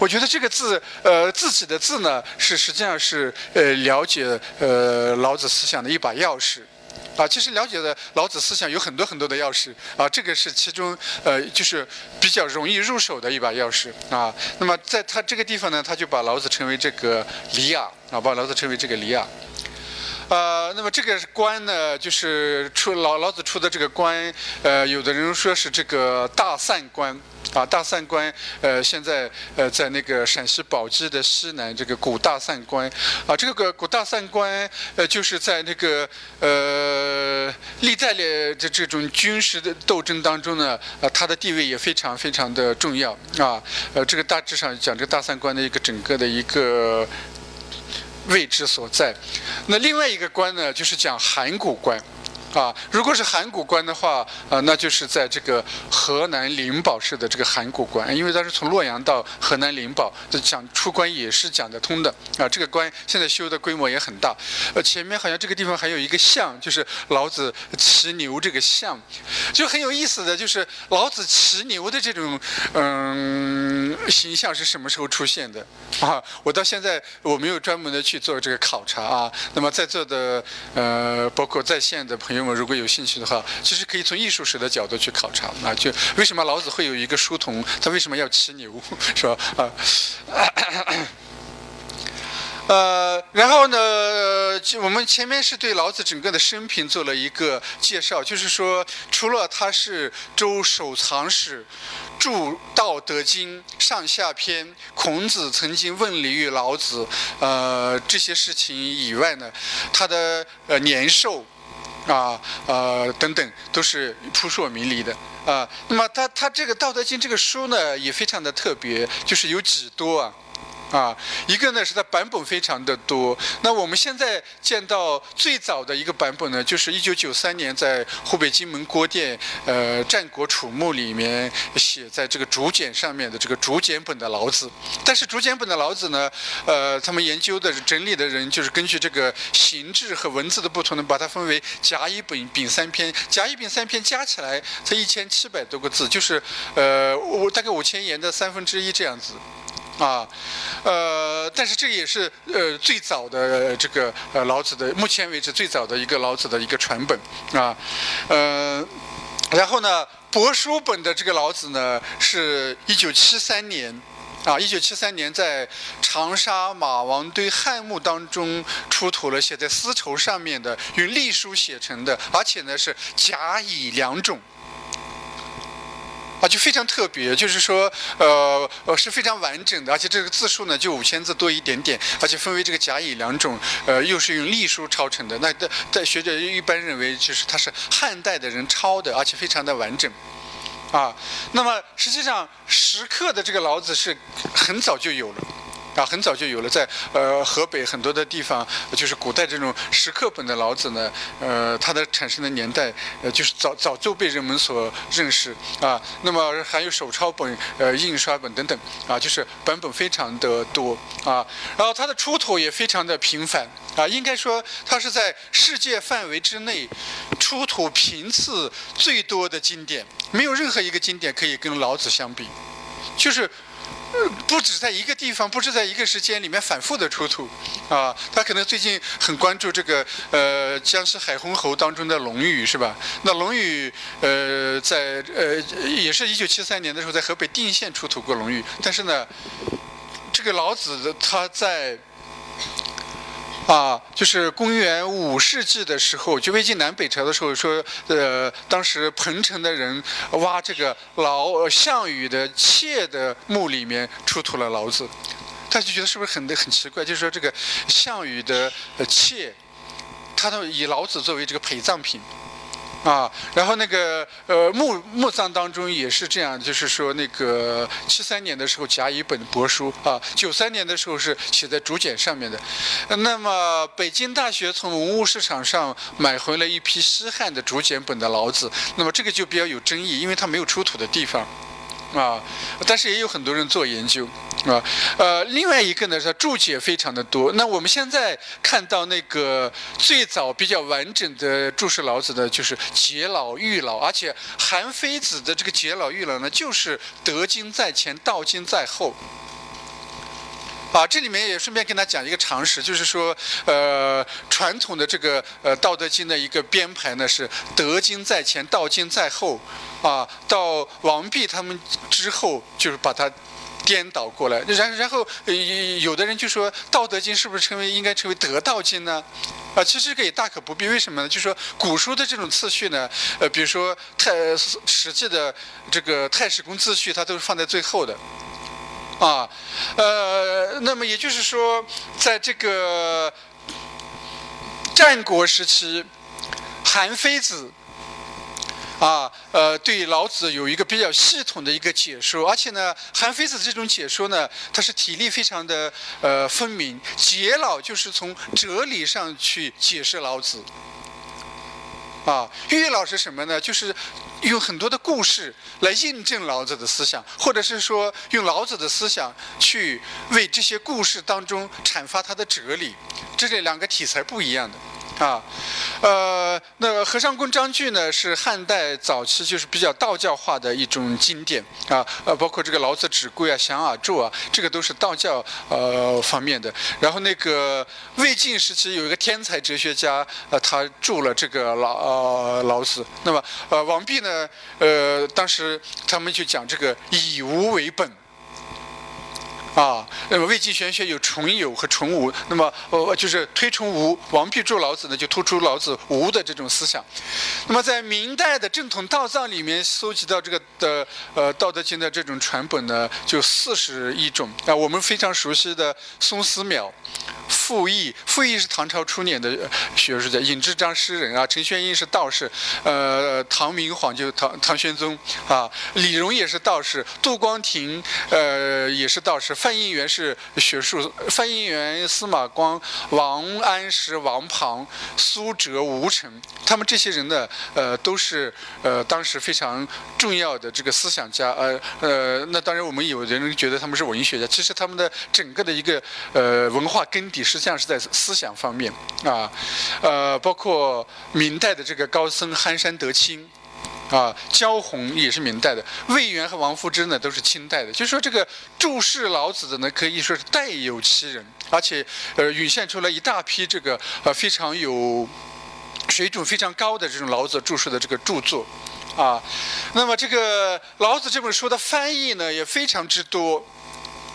我觉得这个字，呃，自己的字呢，是实际上是呃了解呃老子思想的一把钥匙。啊，其实了解的老子思想有很多很多的钥匙啊，这个是其中呃就是比较容易入手的一把钥匙啊。那么在他这个地方呢，他就把老子称为这个里亚啊，把老子称为这个里亚。呃，那么这个官呢，就是出老老子出的这个官，呃，有的人说是这个大散官，啊，大散官，呃，现在呃在那个陕西宝鸡的西南这个古大散关，啊，这个古大散关，呃，就是在那个呃历代的这这种军事的斗争当中呢，啊，它的地位也非常非常的重要，啊，呃，这个大致上讲这个大散关的一个整个的一个。位置所在，那另外一个关呢，就是讲函谷关。啊，如果是函谷关的话，啊，那就是在这个河南灵宝市的这个函谷关，因为当时从洛阳到河南灵宝，这讲出关也是讲得通的。啊，这个关现在修的规模也很大。呃，前面好像这个地方还有一个像，就是老子骑牛这个像，就很有意思的就是老子骑牛的这种嗯形象是什么时候出现的？啊，我到现在我没有专门的去做这个考察啊。那么在座的呃，包括在线的朋友。如果有兴趣的话，其实可以从艺术史的角度去考察啊，就为什么老子会有一个书童，他为什么要骑牛，是吧？啊，呃，然后呢，我们前面是对老子整个的生平做了一个介绍，就是说，除了他是周守藏史、著《道德经》上下篇，孔子曾经问礼于老子，呃，这些事情以外呢，他的呃年寿。啊，呃，等等，都是扑朔迷离的啊。那么，他他这个《道德经》这个书呢，也非常的特别，就是有几多啊？啊，一个呢是它版本非常的多。那我们现在见到最早的一个版本呢，就是一九九三年在湖北荆门郭店呃《战国楚墓》里面写在这个竹简上面的这个竹简本的老子。但是竹简本的老子呢，呃，他们研究的整理的人就是根据这个形制和文字的不同呢，把它分为甲乙丙丙三篇。甲乙丙三篇加起来才一千七百多个字，就是呃，我大概五千言的三分之一这样子。啊，呃，但是这也是呃最早的这个呃老子的，目前为止最早的一个老子的一个传本啊，呃，然后呢，帛书本的这个老子呢，是一九七三年啊，一九七三年在长沙马王堆汉墓当中出土了写在丝绸上面的用隶书写成的，而且呢是甲乙两种。啊，就非常特别，就是说，呃，呃，是非常完整的，而且这个字数呢，就五千字多一点点，而且分为这个甲乙两种，呃，又是用隶书抄成的。那在在学者一般认为，就是它是汉代的人抄的，而且非常的完整，啊，那么实际上石刻的这个老子是很早就有了。啊，很早就有了，在呃河北很多的地方，就是古代这种石刻本的老子呢，呃，它的产生的年代，呃，就是早早就被人们所认识啊。那么还有手抄本、呃印刷本等等啊，就是版本非常的多啊。然后它的出土也非常的频繁啊，应该说它是在世界范围之内出土频次最多的经典，没有任何一个经典可以跟老子相比，就是。不止在一个地方，不止在一个时间里面反复的出土，啊，他可能最近很关注这个呃江西海昏侯当中的龙玉是吧？那龙玉呃在呃也是一九七三年的时候在河北定县出土过龙玉，但是呢，这个老子他在。啊，就是公元五世纪的时候，就魏晋南北朝的时候，说，呃，当时彭城的人挖这个老项羽的妾的墓里面出土了老子，他就觉得是不是很很奇怪？就是说这个项羽的妾，他都以老子作为这个陪葬品。啊，然后那个呃墓墓葬当中也是这样，就是说那个七三年的时候甲乙本帛书啊，九三年的时候是写在竹简上面的。那么北京大学从文物市场上买回了一批西汉的竹简本的老子，那么这个就比较有争议，因为它没有出土的地方。啊，但是也有很多人做研究，啊，呃，另外一个呢是注解非常的多。那我们现在看到那个最早比较完整的注释老子的，就是解老育老，而且韩非子的这个解老育老呢，就是德经在前，道经在后。啊，这里面也顺便跟他讲一个常识，就是说，呃，传统的这个呃《道德经》的一个编排呢是德经在前，道经在后，啊，到王弼他们之后就是把它颠倒过来。然然后有的人就说，《道德经》是不是称为应该成为《德道经》呢？啊，其实这个也大可不必。为什么呢？就是说古书的这种次序呢，呃，比如说太史记的这个太史公自序，它都是放在最后的。啊，呃，那么也就是说，在这个战国时期，韩非子啊，呃，对老子有一个比较系统的一个解说，而且呢，韩非子这种解说呢，他是体例非常的呃分明，解老就是从哲理上去解释老子。啊，岳老是什么呢？就是用很多的故事来印证老子的思想，或者是说用老子的思想去为这些故事当中阐发他的哲理，这是两个题材不一样的。啊，呃，那和尚宫章句呢，是汉代早期就是比较道教化的一种经典啊，呃，包括这个老子指归啊、降耳注啊，这个都是道教呃方面的。然后那个魏晋时期有一个天才哲学家，呃，他注了这个老呃老子。那么呃王弼呢，呃，当时他们就讲这个以无为本。啊，那么魏晋玄学有纯有和纯无，那么呃就是推崇无。王弼注老子呢，就突出老子无的这种思想。那么在明代的正统道藏里面搜集到这个的呃《道德经》的这种传本呢，就四十一种啊。我们非常熟悉的宋思邈。傅毅，傅毅是唐朝初年的学术家，尹志章诗人啊，陈玄英是道士，呃，唐明皇就唐唐玄宗啊，李荣也是道士，杜光庭呃也是道士，范应元是学术，范应元、司马光、王安石、王庞、苏辙、吴承，他们这些人呢，呃，都是呃当时非常重要的这个思想家，呃呃，那当然我们有的人觉得他们是文学家，其实他们的整个的一个呃文化根底。是际上是在思想方面啊，呃，包括明代的这个高僧憨山德清，啊，焦弘也是明代的，魏源和王夫之呢都是清代的。就说这个注释老子的呢，可以说是代有其人，而且呃，涌现出来一大批这个呃非常有水准非常高的这种老子注释的这个著作啊。那么这个老子这本书的翻译呢，也非常之多。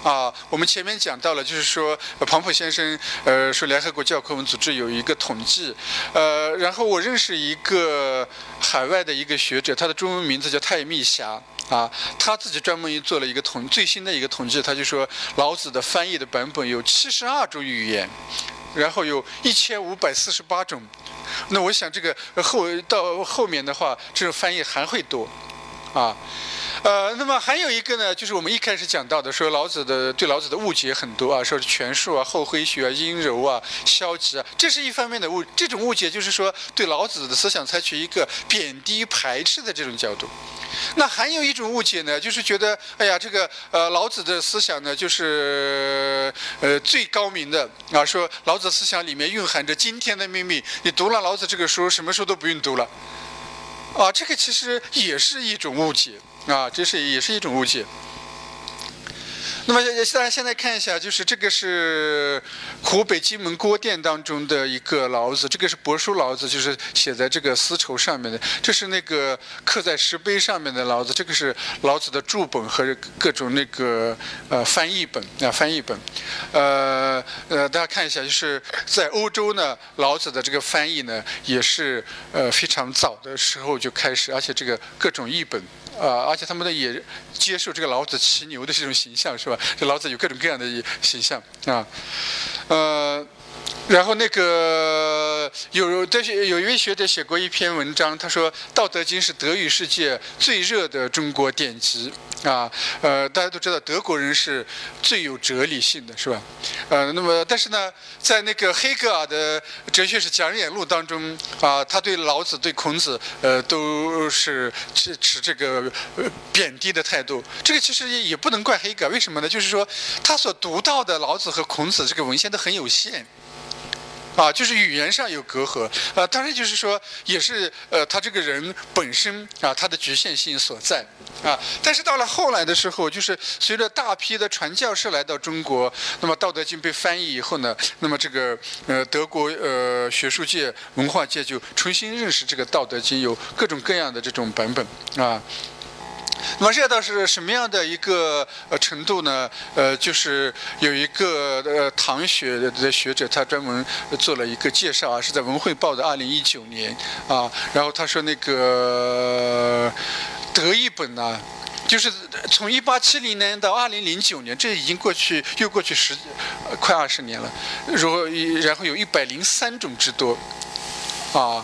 啊，我们前面讲到了，就是说庞普先生，呃，说联合国教科文组织有一个统计，呃，然后我认识一个海外的一个学者，他的中文名字叫泰密霞，啊，他自己专门做了一个统最新的一个统计，他就说老子的翻译的版本有七十二种语言，然后有一千五百四十八种，那我想这个后到后面的话，这种翻译还会多，啊。呃，那么还有一个呢，就是我们一开始讲到的，说老子的对老子的误解很多啊，说是权术啊、后黑学啊、阴柔啊、消极啊，这是一方面的误。这种误解就是说对老子的思想采取一个贬低、排斥的这种角度。那还有一种误解呢，就是觉得，哎呀，这个呃老子的思想呢，就是呃最高明的啊，说老子思想里面蕴含着惊天的秘密，你读了老子这个书，什么书都不用读了。啊，这个其实也是一种误解。啊，这是也是一种误解。那么，大家现在看一下，就是这个是湖北荆门郭店当中的一个老子，这个是帛书老子，就是写在这个丝绸上面的。这是那个刻在石碑上面的老子，这个是老子的注本和各种那个呃翻译本啊翻译本。呃呃，大家看一下，就是在欧洲呢，老子的这个翻译呢也是呃非常早的时候就开始，而且这个各种译本。啊，而且他们呢也接受这个老子骑牛的这种形象，是吧？这老子有各种各样的形象啊，呃。然后那个有这些有一位学者写过一篇文章，他说《道德经》是德语世界最热的中国典籍啊。呃，大家都知道德国人是最有哲理性的，是吧？呃，那么但是呢，在那个黑格尔的《哲学史讲演录》当中啊，他对老子、对孔子，呃，都是持持这个贬低的态度。这个其实也不能怪黑格尔，为什么呢？就是说他所读到的老子和孔子这个文献都很有限。啊，就是语言上有隔阂，啊，当然就是说，也是呃，他这个人本身啊，他的局限性所在，啊，但是到了后来的时候，就是随着大批的传教士来到中国，那么《道德经》被翻译以后呢，那么这个呃德国呃学术界、文化界就重新认识这个《道德经》，有各种各样的这种版本，啊。那么热到是什么样的一个呃程度呢？呃，就是有一个呃唐学的学者，他专门做了一个介绍啊，是在《文汇报》的二零一九年啊。然后他说那个德译本呢，就是从一八七零年到二零零九年，这已经过去又过去十快二十年了。如果然后有一百零三种之多。啊，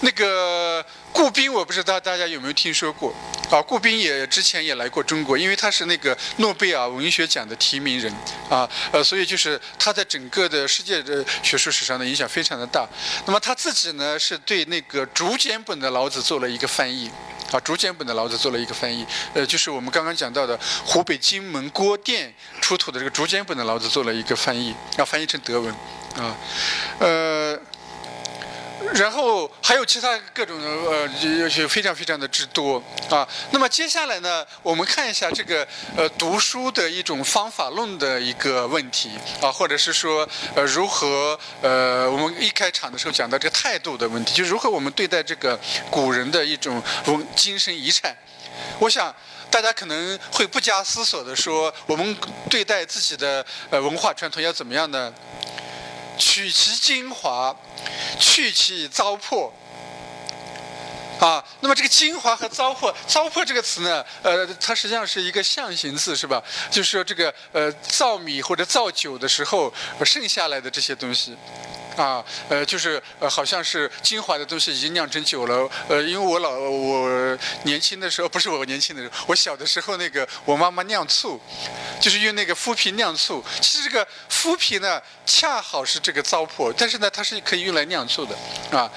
那个顾斌，我不知道大家有没有听说过啊？顾斌也之前也来过中国，因为他是那个诺贝尔文学奖的提名人啊，呃，所以就是他在整个的世界的学术史上的影响非常的大。那么他自己呢，是对那个竹简本的老子做了一个翻译啊，竹简本的老子做了一个翻译，呃，就是我们刚刚讲到的湖北荆门郭店出土的这个竹简本的老子做了一个翻译，要翻译成德文啊，呃。然后还有其他各种呃，就非常非常的之多啊。那么接下来呢，我们看一下这个呃读书的一种方法论的一个问题啊，或者是说呃如何呃我们一开场的时候讲到这个态度的问题，就如何我们对待这个古人的一种文精神遗产。我想大家可能会不加思索的说，我们对待自己的呃文化传统要怎么样呢？取其精华，去其糟粕。啊，那么这个精华和糟粕，糟粕这个词呢，呃，它实际上是一个象形字，是吧？就是说这个呃，造米或者造酒的时候剩下来的这些东西。啊，呃，就是呃，好像是精华的东西已经酿成酒了。呃，因为我老我年轻的时候，不是我年轻的时候，我小的时候那个我妈妈酿醋，就是用那个麸皮酿醋。其实这个麸皮呢，恰好是这个糟粕，但是呢，它是可以用来酿醋的。啊，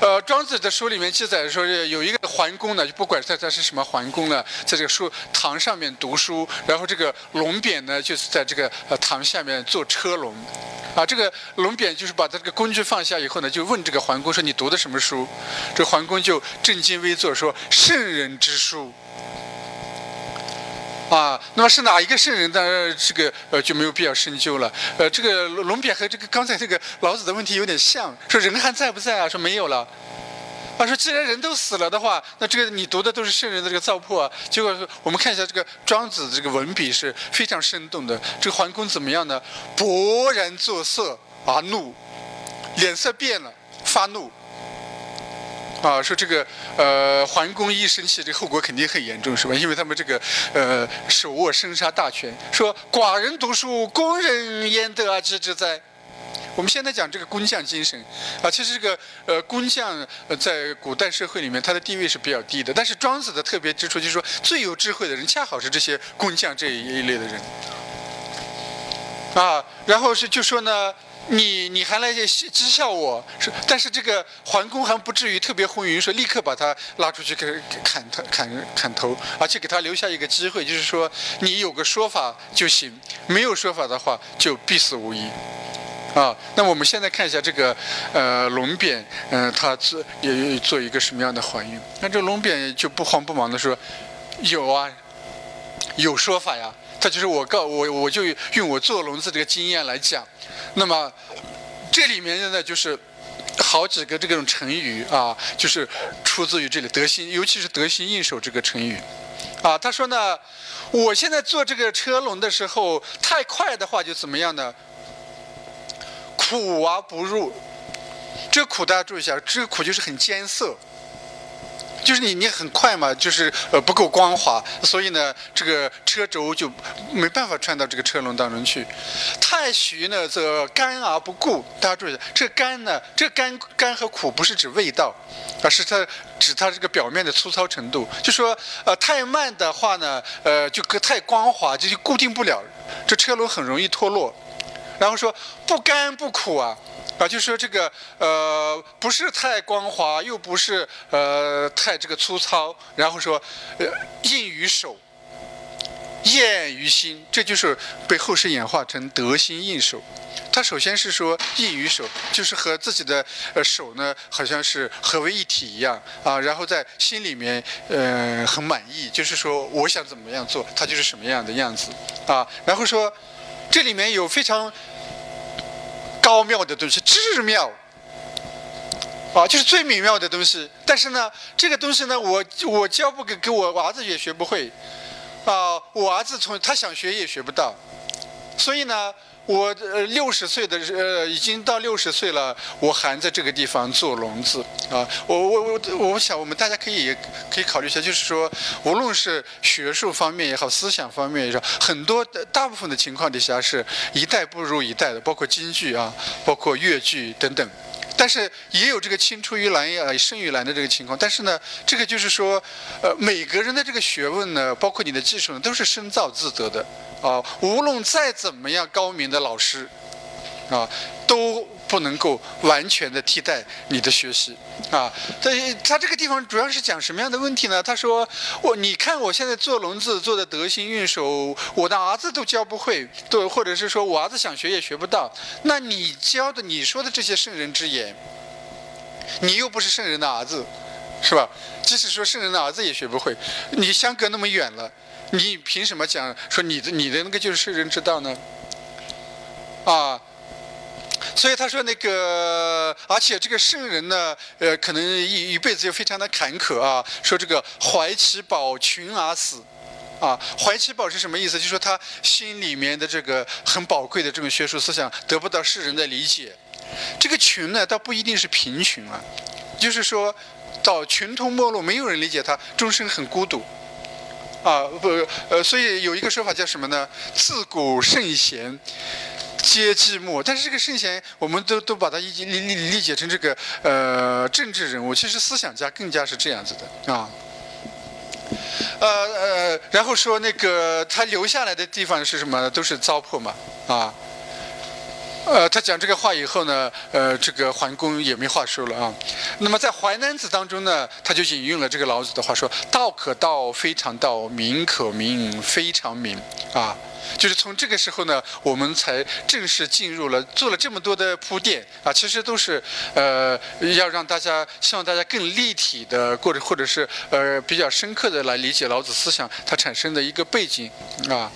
呃，庄子的书里面记载说，有一个桓公呢，就不管他他是什么桓公呢，在这个书堂上面读书，然后这个龙匾呢，就是在这个呃堂下面做车龙。啊，这个龙匾就是把他这个工具放下以后呢，就问这个桓公说：“你读的什么书？”这桓公就正襟危坐说：“圣人之书。”啊，那么是哪一个圣人？当然这个呃就没有必要深究了。呃，这个龙匾和这个刚才这个老子的问题有点像，说人还在不在啊？说没有了。他说：“既然人都死了的话，那这个你读的都是圣人的这个糟粕啊。”结果我们看一下这个庄子这个文笔是非常生动的。这个桓公怎么样呢？勃然作色啊，怒，脸色变了，发怒。啊，说这个呃，桓公一生气，这后果肯定很严重，是吧？因为他们这个呃，手握生杀大权，说寡人读书，工人焉得而知之哉？我们现在讲这个工匠精神，啊，其实这个呃工匠在古代社会里面，他的地位是比较低的。但是庄子的特别之处就是说，最有智慧的人恰好是这些工匠这一类的人，啊，然后是就说呢，你你还来讥笑我，是，但是这个桓公还不至于特别昏云，说立刻把他拉出去给砍他砍砍头，而且给他留下一个机会，就是说你有个说法就行，没有说法的话就必死无疑。啊，那我们现在看一下这个，呃，龙匾，嗯，它做也做一个什么样的还原？那这龙匾就不慌不忙的说，有啊，有说法呀。他就是我告我，我就用我做龙子这个经验来讲。那么这里面呢，就是好几个这种成语啊，就是出自于这里得心，尤其是得心应手这个成语。啊，他说呢，我现在做这个车轮的时候太快的话就怎么样呢？苦而不入，这个苦大家注意一下，这个苦就是很艰涩，就是你你很快嘛，就是呃不够光滑，所以呢这个车轴就没办法穿到这个车轮当中去。太徐呢则干而不固，大家注意一下，这干呢，这干干和苦不是指味道，而是它指它这个表面的粗糙程度。就说呃太慢的话呢，呃就太光滑，就就固定不了，这车轮很容易脱落。然后说不干不苦啊，啊，就说这个呃不是太光滑，又不是呃太这个粗糙，然后说呃硬于手，厌于心，这就是被后世演化成得心应手。他首先是说意与手，就是和自己的呃手呢，好像是合为一体一样啊。然后在心里面呃很满意，就是说我想怎么样做，他就是什么样的样子啊。然后说这里面有非常高妙的东西，至妙。啊，就是最美妙的东西，但是呢，这个东西呢，我我教不给给我儿子也学不会，啊，我儿子从他想学也学不到，所以呢，我呃六十岁的呃已经到六十岁了，我还在这个地方做笼子啊，我我我我想我们大家可以可以考虑一下，就是说，无论是学术方面也好，思想方面也好，很多大部分的情况底下是一代不如一代的，包括京剧啊，包括越剧等等。但是也有这个青出于蓝呀，胜于蓝的这个情况。但是呢，这个就是说，呃，每个人的这个学问呢，包括你的技术呢，都是深造自得的啊。无论再怎么样高明的老师，啊，都不能够完全的替代你的学习啊。他他这个地方主要是讲什么样的问题呢？他说我你看我现在做笼子做的得心应手，我的儿子都教不会，对，或者是说我儿子想学也学不到。那你教的你说的这些圣人之言，你又不是圣人的儿子，是吧？即使说圣人的儿子也学不会，你相隔那么远了，你凭什么讲说你的你的那个就是圣人之道呢？啊？所以他说那个，而且这个圣人呢，呃，可能一一辈子又非常的坎坷啊。说这个怀其宝群而死，啊，怀其宝是什么意思？就是说他心里面的这个很宝贵的这种学术思想得不到世人的理解。这个群呢，倒不一定是贫穷啊，就是说到群通没路，没有人理解他，终生很孤独。啊，不，呃，所以有一个说法叫什么呢？自古圣贤。皆寂寞，但是这个圣贤，我们都都把它理理理解成这个呃政治人物，其实思想家更加是这样子的啊。呃呃，然后说那个他留下来的地方是什么？都是糟粕嘛啊。呃，他讲这个话以后呢，呃，这个桓公也没话说了啊。那么在《淮南子》当中呢，他就引用了这个老子的话说：“道可道，非常道；名可名，非常名。”啊。就是从这个时候呢，我们才正式进入了做了这么多的铺垫啊，其实都是呃要让大家希望大家更立体的，或者或者是呃比较深刻的来理解老子思想它产生的一个背景啊。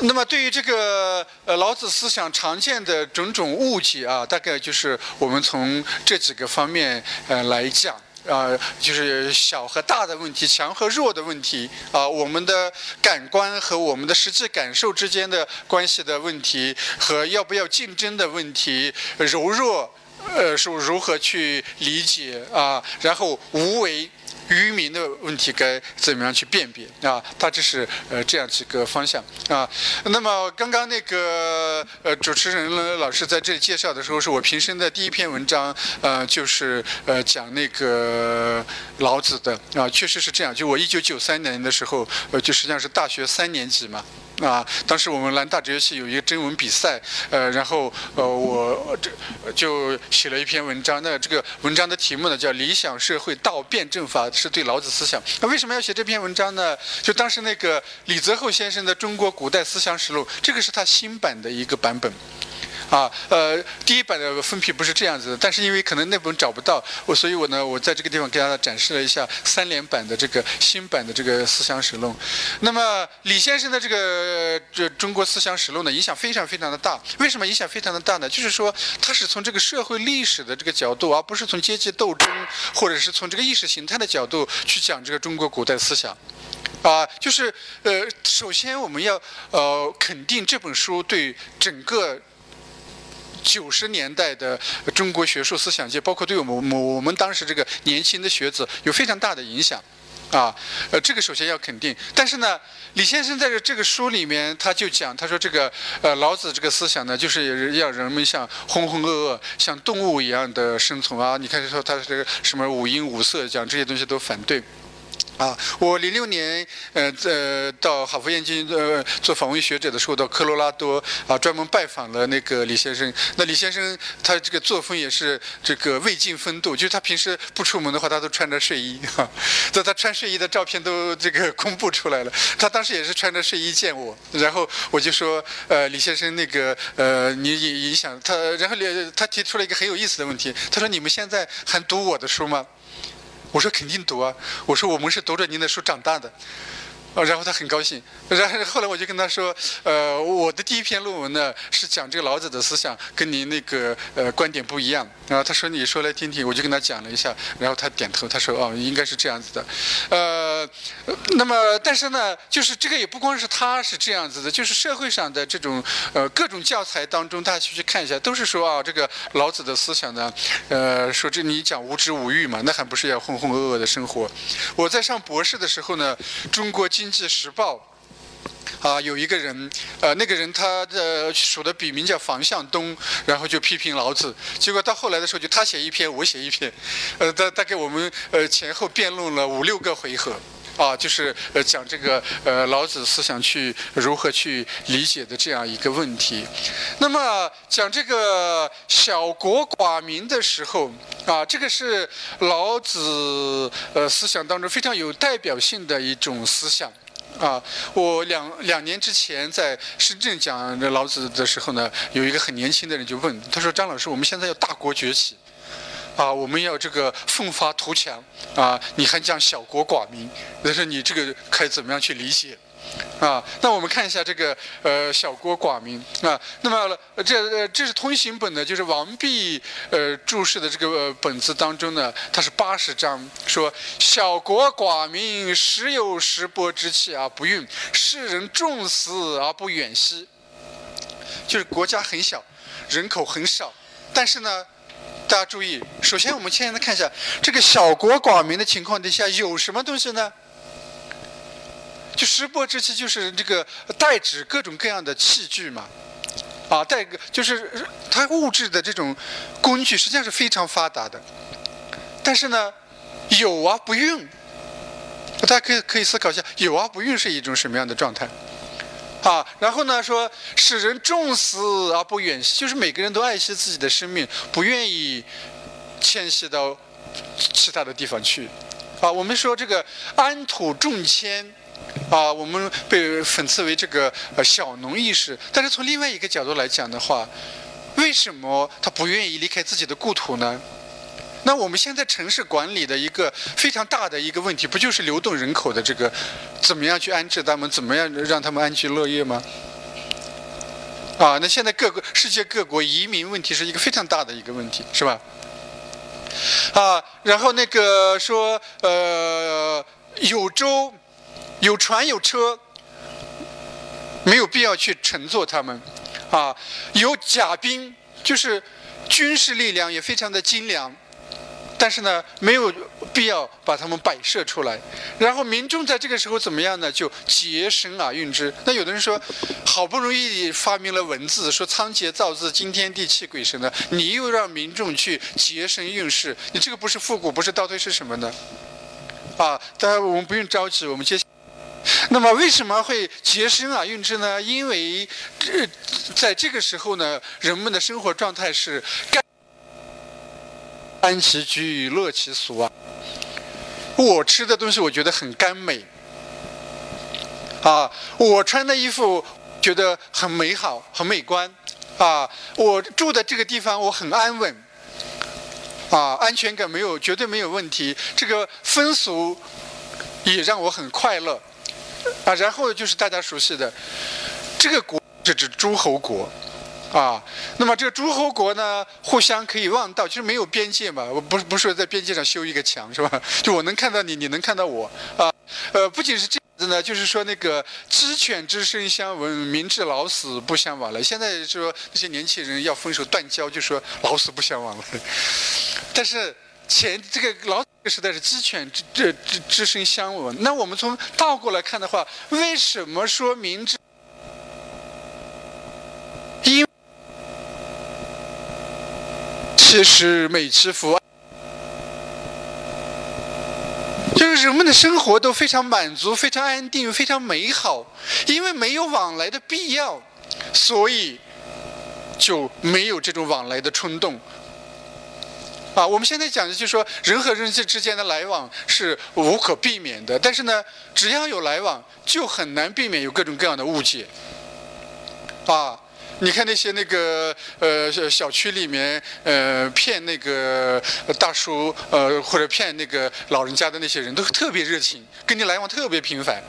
那么对于这个呃老子思想常见的种种误解啊，大概就是我们从这几个方面呃来讲。啊，就是小和大的问题，强和弱的问题啊，我们的感官和我们的实际感受之间的关系的问题，和要不要竞争的问题，柔弱，呃，是如何去理解啊？然后无为。渔民的问题该怎么样去辨别啊？大致是呃这样几个方向啊。那么刚刚那个呃主持人呢老师在这里介绍的时候，是我平生的第一篇文章，呃就是呃讲那个老子的啊，确实是这样。就我一九九三年的时候，呃就实际上是大学三年级嘛。啊，当时我们南大哲学系有一个征文比赛，呃，然后呃，我这就写了一篇文章。那这个文章的题目呢叫《理想社会道辩证法》，是对老子思想。那为什么要写这篇文章呢？就当时那个李泽厚先生的《中国古代思想史录》，这个是他新版的一个版本。啊，呃，第一版的分批不是这样子的，但是因为可能那本找不到，我所以我呢，我在这个地方给大家展示了一下三联版的这个新版的这个思想史论。那么李先生的这个这中国思想史论呢，影响非常非常的大。为什么影响非常的大呢？就是说他是从这个社会历史的这个角度，而不是从阶级斗争或者是从这个意识形态的角度去讲这个中国古代思想。啊，就是呃，首先我们要呃肯定这本书对整个。九十年代的中国学术思想界，包括对我们我们当时这个年轻的学子有非常大的影响，啊，呃，这个首先要肯定。但是呢，李先生在这这个书里面，他就讲，他说这个呃老子这个思想呢，就是要人们像浑浑噩噩，像动物一样的生存啊。你看说他这个什么五音五色，讲这些东西都反对。啊，我零六年，呃，在到哈佛燕京呃做访问学者的时候，到科罗拉多啊，专门拜访了那个李先生。那李先生他这个作风也是这个未尽风度，就是他平时不出门的话，他都穿着睡衣哈。在他穿睡衣的照片都这个公布出来了。他当时也是穿着睡衣见我，然后我就说，呃，李先生那个呃，你影影响他，然后他提出了一个很有意思的问题，他说你们现在还读我的书吗？我说肯定读啊！我说我们是读着您的书长大的。啊，然后他很高兴。然后后来我就跟他说，呃，我的第一篇论文呢是讲这个老子的思想，跟您那个呃观点不一样。然后他说你说来听听，我就跟他讲了一下。然后他点头，他说哦，应该是这样子的。呃，那么但是呢，就是这个也不光是他是这样子的，就是社会上的这种呃各种教材当中，大家去去看一下，都是说啊，这个老子的思想呢，呃，说这你讲无知无欲嘛，那还不是要浑浑噩噩的生活？我在上博士的时候呢，中国经济时报。啊，有一个人，呃，那个人他的署的笔名叫房向东，然后就批评老子。结果到后来的时候，就他写一篇，我写一篇，呃，大大概我们呃前后辩论了五六个回合，啊，就是呃讲这个呃老子思想去如何去理解的这样一个问题。那么讲这个小国寡民的时候，啊，这个是老子呃思想当中非常有代表性的一种思想。啊，我两两年之前在深圳讲老子的时候呢，有一个很年轻的人就问，他说：“张老师，我们现在要大国崛起，啊，我们要这个奋发图强，啊，你还讲小国寡民，但是你这个该怎么样去理解？”啊，那我们看一下这个呃小国寡民啊，那么这这是通行本的，就是王弼呃注释的这个本子当中呢，它是八十章，说小国寡民，时有时薄之气而不运，世人重死而不远徙。就是国家很小，人口很少，但是呢，大家注意，首先我们现在看一下这个小国寡民的情况底下有什么东西呢？就石帛之器，就是这个代指各种各样的器具嘛，啊，代就是它物质的这种工具，实际上是非常发达的。但是呢，有啊不用，大家可以可以思考一下，有啊不用是一种什么样的状态？啊，然后呢说使人重死而不远徙，就是每个人都爱惜自己的生命，不愿意迁徙到其他的地方去。啊，我们说这个安土重迁。啊，我们被讽刺为这个呃小农意识，但是从另外一个角度来讲的话，为什么他不愿意离开自己的故土呢？那我们现在城市管理的一个非常大的一个问题，不就是流动人口的这个怎么样去安置他们，怎么样让他们安居乐业吗？啊，那现在各个世界各国移民问题是一个非常大的一个问题，是吧？啊，然后那个说呃有舟。有船有车，没有必要去乘坐他们，啊，有甲兵，就是军事力量也非常的精良，但是呢，没有必要把他们摆设出来。然后民众在这个时候怎么样呢？就洁身而运之。那有的人说，好不容易发明了文字，说仓颉造字，惊天地泣鬼神的，你又让民众去洁身运势，你这个不是复古，不是倒退，是什么呢？啊，当然我们不用着急，我们接。那么为什么会洁身而运之呢？因为这在这个时候呢，人们的生活状态是甘安其居，乐其俗啊。我吃的东西我觉得很甘美啊，我穿的衣服觉得很美好、很美观啊，我住的这个地方我很安稳啊，安全感没有，绝对没有问题。这个风俗也让我很快乐。啊，然后就是大家熟悉的这个国是指诸侯国，啊，那么这个诸侯国呢，互相可以望到，就是没有边界嘛，我不是不是在边界上修一个墙是吧？就我能看到你，你能看到我，啊，呃，不仅是这样子呢，就是说那个鸡犬之声相闻，民至老死不相往来。现在说那些年轻人要分手断交，就说老死不相往来，但是。前这个老这个时代是鸡犬之之之之声相闻，那我们从倒过来看的话，为什么说明之？因其实美其福，就是人们的生活都非常满足、非常安定、非常美好，因为没有往来的必要，所以就没有这种往来的冲动。啊，我们现在讲的就是说，人和人之之间的来往是无可避免的，但是呢，只要有来往，就很难避免有各种各样的误解。啊，你看那些那个呃小区里面呃骗那个大叔呃或者骗那个老人家的那些人都特别热情，跟你来往特别频繁。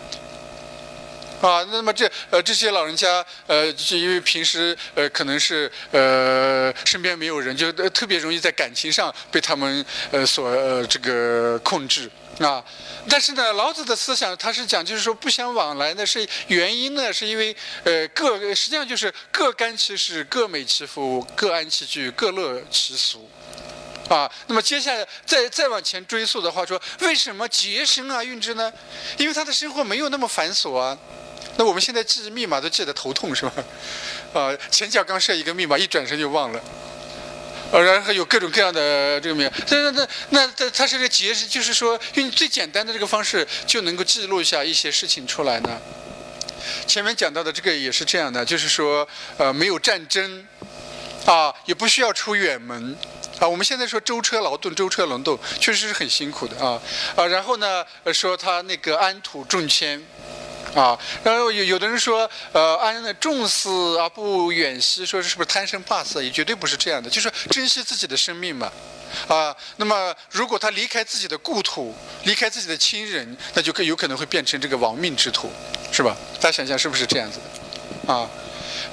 啊，那么这呃这些老人家呃，就因为平时呃可能是呃身边没有人，就特别容易在感情上被他们呃所呃这个控制啊。但是呢，老子的思想他是讲，就是说不相往来呢，是原因呢，是因为呃各实际上就是各甘其食，各美其服，各安其居，各乐其俗。啊，那么接下来再再往前追溯的话，说为什么洁身啊运之呢？因为他的生活没有那么繁琐啊。那我们现在记密码都记得头痛是吧？啊，前脚刚设一个密码，一转身就忘了。呃，然后有各种各样的这个名。那那那那它是个节，就是说用最简单的这个方式就能够记录一下一些事情出来呢。前面讲到的这个也是这样的，就是说呃没有战争啊，也不需要出远门啊。我们现在说舟车劳顿，舟车劳顿确实是很辛苦的啊啊。然后呢说他那个安土重迁。啊，然后有有的人说，呃，安的重死而不远徙，说是不是贪生怕死？也绝对不是这样的，就是珍惜自己的生命嘛。啊，那么如果他离开自己的故土，离开自己的亲人，那就可有可能会变成这个亡命之徒，是吧？大家想想是不是这样子的？啊。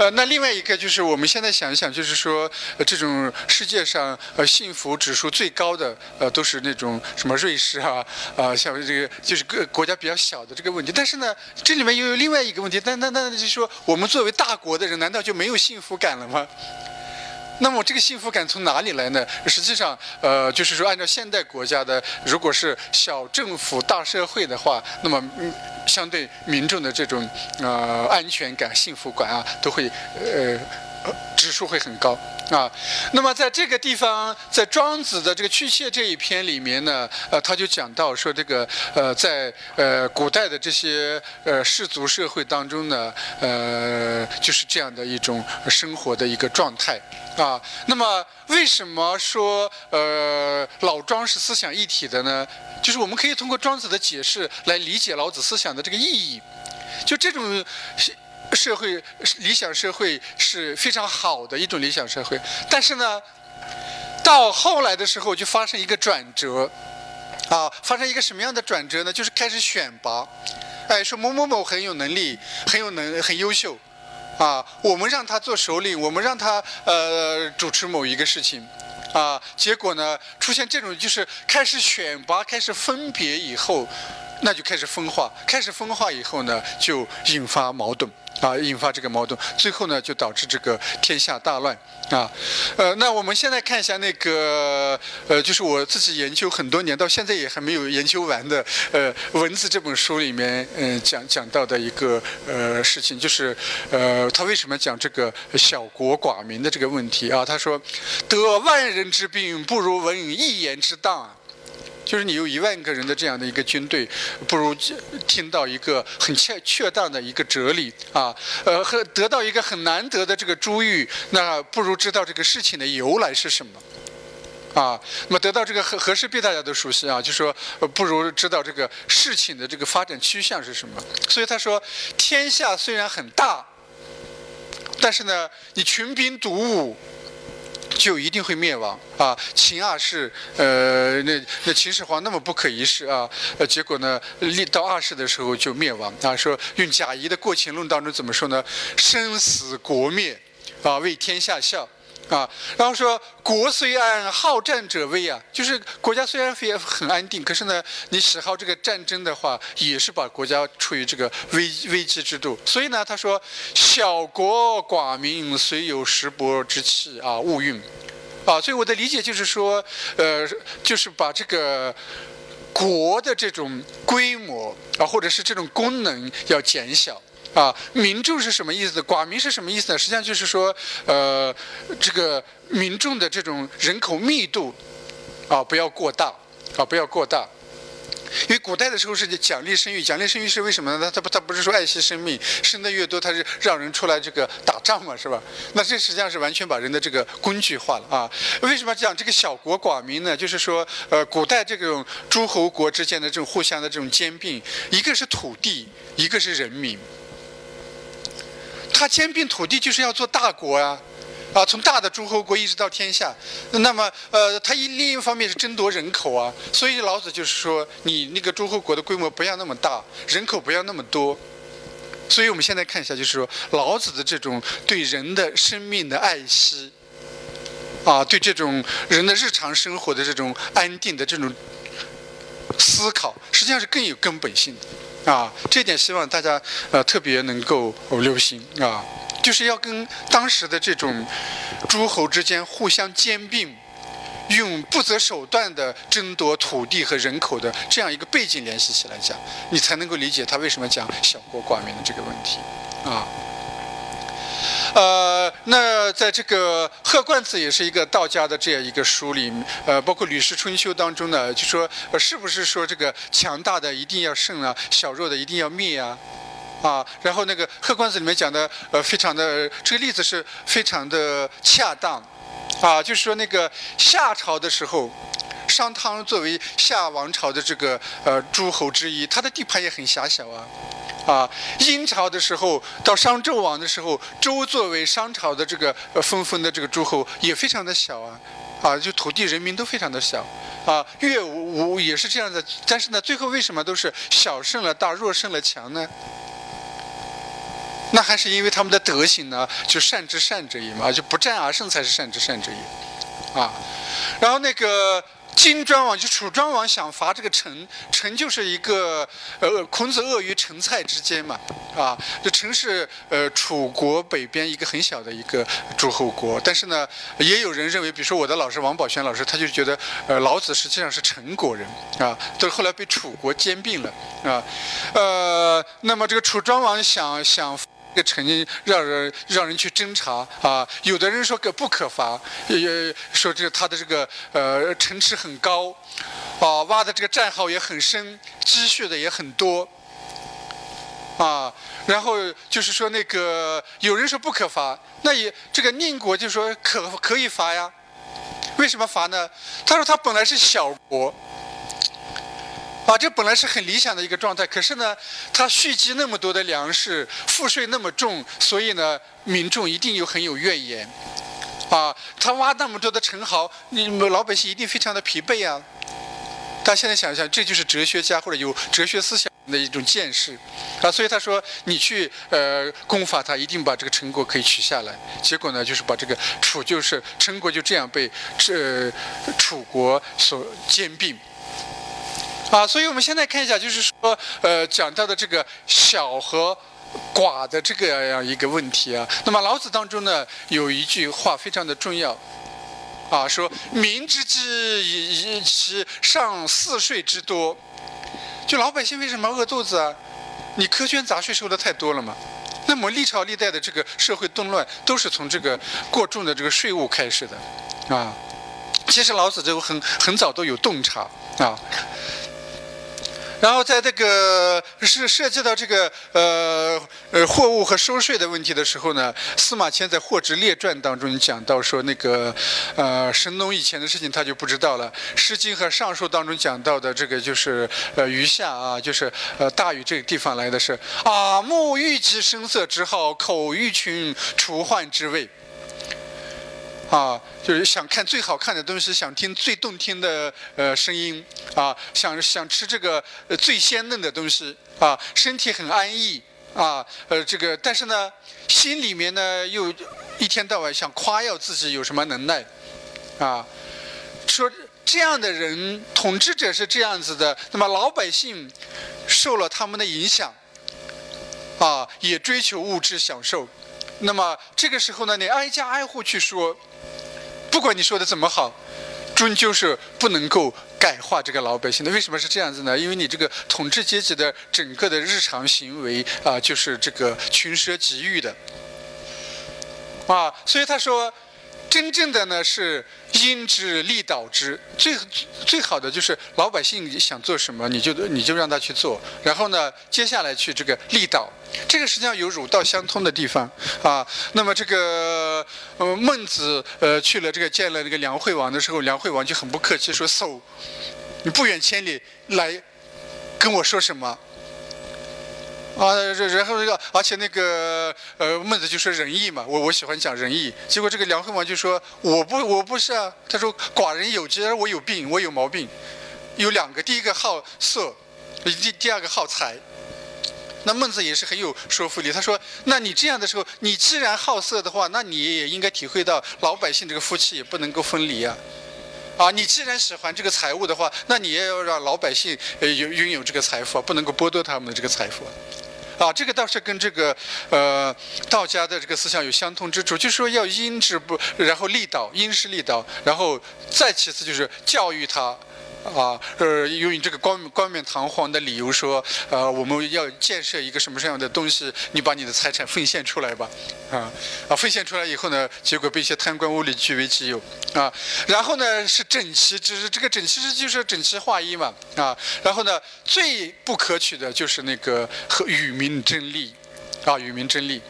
呃，那另外一个就是我们现在想一想，就是说，这种世界上呃幸福指数最高的呃都是那种什么瑞士啊啊，像这个就是各国家比较小的这个问题。但是呢，这里面又有另外一个问题，那那那就是说，我们作为大国的人，难道就没有幸福感了吗？那么这个幸福感从哪里来呢？实际上，呃，就是说，按照现代国家的，如果是小政府大社会的话，那么嗯，相对民众的这种呃安全感、幸福感啊，都会呃指数会很高啊。那么在这个地方，在庄子的这个《去屑》这一篇里面呢，呃，他就讲到说，这个呃，在呃古代的这些呃氏族社会当中呢，呃，就是这样的一种生活的一个状态。啊，那么为什么说呃老庄是思想一体的呢？就是我们可以通过庄子的解释来理解老子思想的这个意义。就这种社会理想社会是非常好的一种理想社会，但是呢，到后来的时候就发生一个转折，啊，发生一个什么样的转折呢？就是开始选拔，哎，说某某某很有能力，很有能，很优秀。啊，我们让他做首领，我们让他呃主持某一个事情，啊，结果呢出现这种就是开始选拔，开始分别以后，那就开始分化，开始分化以后呢，就引发矛盾。啊，引发这个矛盾，最后呢，就导致这个天下大乱啊。呃，那我们现在看一下那个，呃，就是我自己研究很多年，到现在也还没有研究完的，呃，《文字》这本书里面，嗯，讲讲到的一个呃事情，就是，呃，他为什么讲这个小国寡民的这个问题啊？他说，得万人之兵，不如闻一言之当。就是你有一万个人的这样的一个军队，不如听到一个很确确当的一个哲理啊，呃，和得到一个很难得的这个珠玉，那不如知道这个事情的由来是什么啊。那么得到这个和和氏璧大家都熟悉啊，就说不如知道这个事情的这个发展趋向是什么。所以他说，天下虽然很大，但是呢，你群兵独武。就一定会灭亡啊！秦二世，呃，那那秦始皇那么不可一世啊，呃，结果呢，立到二世的时候就灭亡啊。说用贾谊的《过秦论》当中怎么说呢？生死国灭，啊，为天下笑。啊，然后说国虽安，好战者危啊，就是国家虽然非很安定，可是呢，你喜好这个战争的话，也是把国家处于这个危危机之度。所以呢，他说小国寡民，虽有石帛之气啊，勿用。啊，所以我的理解就是说，呃，就是把这个国的这种规模啊，或者是这种功能要减小。啊，民众是什么意思？寡民是什么意思呢？实际上就是说，呃，这个民众的这种人口密度，啊，不要过大，啊，不要过大。因为古代的时候是奖励生育，奖励生育是为什么呢？他他他不是说爱惜生命，生的越多，他是让人出来这个打仗嘛，是吧？那这实际上是完全把人的这个工具化了啊！为什么讲这个小国寡民呢？就是说，呃，古代这种诸侯国之间的这种互相的这种兼并，一个是土地，一个是人民。他兼并土地就是要做大国啊。啊，从大的诸侯国一直到天下，那么呃，他一另一方面是争夺人口啊，所以老子就是说，你那个诸侯国的规模不要那么大，人口不要那么多。所以我们现在看一下，就是说老子的这种对人的生命的爱惜，啊，对这种人的日常生活的这种安定的这种思考，实际上是更有根本性的啊。这点希望大家呃特别能够留心啊。就是要跟当时的这种诸侯之间互相兼并，用不择手段的争夺土地和人口的这样一个背景联系起来讲，你才能够理解他为什么讲小国寡民的这个问题啊。呃，那在这个《贺冠子》也是一个道家的这样一个书里，呃，包括《吕氏春秋》当中呢，就说是不是说这个强大的一定要胜啊，小弱的一定要灭啊？啊，然后那个《贺冠子》里面讲的，呃，非常的这个例子是非常的恰当，啊，就是说那个夏朝的时候，商汤作为夏王朝的这个呃诸侯之一，他的地盘也很狭小啊，啊，殷朝的时候到商纣王的时候，周作为商朝的这个分封的这个诸侯也非常的小啊，啊，就土地人民都非常的小，啊，越武也是这样的，但是呢，最后为什么都是小胜了大，弱胜了强呢？那还是因为他们的德行呢，就善之善者也嘛，就不战而胜才是善之善者也，啊，然后那个金庄王就楚庄王想伐这个陈，陈就是一个呃孔子鳄鱼陈蔡之间嘛，啊，这陈是呃楚国北边一个很小的一个诸侯国，但是呢，也有人认为，比如说我的老师王宝轩老师，他就觉得呃老子实际上是陈国人啊，都后来被楚国兼并了啊，呃，那么这个楚庄王想想。这个城让人让人去侦查啊，有的人说可不可伐，也说这他的这个呃城池很高，啊挖的这个战壕也很深，积蓄的也很多，啊，然后就是说那个有人说不可伐，那也这个宁国就说可可以伐呀，为什么伐呢？他说他本来是小国。啊，这本来是很理想的一个状态，可是呢，他蓄积那么多的粮食，赋税那么重，所以呢，民众一定有很有怨言。啊，他挖那么多的城壕，你们老百姓一定非常的疲惫啊。大家现在想一想，这就是哲学家或者有哲学思想的一种见识。啊，所以他说，你去呃攻伐他，一定把这个陈国可以取下来。结果呢，就是把这个楚就是陈国就这样被这楚国所兼并。啊，所以我们现在看一下，就是说，呃，讲到的这个小和寡的这个样一个问题啊。那么老子当中呢，有一句话非常的重要，啊，说民之饥以其上四税之多，就老百姓为什么饿肚子啊？你苛捐杂税收的太多了嘛。那么历朝历代的这个社会动乱，都是从这个过重的这个税务开始的，啊。其实老子就很很早都有洞察啊。然后在这个是涉及到这个呃呃货物和收税的问题的时候呢，司马迁在《货殖列传》当中讲到说那个呃神农以前的事情他就不知道了，《诗经》和《尚书》当中讲到的这个就是呃余下啊，就是呃大禹这个地方来的是啊目欲其声色之好，口欲群除患之味。啊，就是想看最好看的东西，想听最动听的呃声音，啊，想想吃这个最鲜嫩的东西，啊，身体很安逸，啊，呃，这个，但是呢，心里面呢又一天到晚想夸耀自己有什么能耐，啊，说这样的人，统治者是这样子的，那么老百姓受了他们的影响，啊，也追求物质享受，那么这个时候呢，你挨家挨户去说。不管你说的怎么好，终究是不能够感化这个老百姓的。为什么是这样子呢？因为你这个统治阶级的整个的日常行为啊，就是这个群蛇集欲的啊。所以他说，真正的呢是因之利导之，最最好的就是老百姓想做什么，你就你就让他去做。然后呢，接下来去这个利导，这个实际上有儒道相通的地方啊。那么这个呃孟子呃去了这个见了这个梁惠王的时候，梁惠王就很不客气说：“叟，你不远千里来跟我说什么？”啊，然后这个，而且那个，呃，孟子就说仁义嘛，我我喜欢讲仁义。结果这个梁惠王就说，我不我不是啊，他说寡人有疾，我有病，我有毛病，有两个，第一个好色，第第二个好财。那孟子也是很有说服力，他说，那你这样的时候，你既然好色的话，那你也应该体会到老百姓这个夫妻也不能够分离啊。啊，你既然喜欢这个财物的话，那你也要让老百姓呃有拥有这个财富，不能够剥夺他们的这个财富。啊这个倒是跟这个呃道家的这个思想有相通之处，就是说要因之不，然后利导，因势利导，然后再其次就是教育他。啊，呃，用你这个冠冠冕堂皇的理由说，呃，我们要建设一个什么什么样的东西，你把你的财产奉献出来吧，啊，啊，奉献出来以后呢，结果被一些贪官污吏据为己有，啊，然后呢是整齐之，这个整齐之就是整齐划一嘛，啊，然后呢最不可取的就是那个和与民争利，啊，与民争利。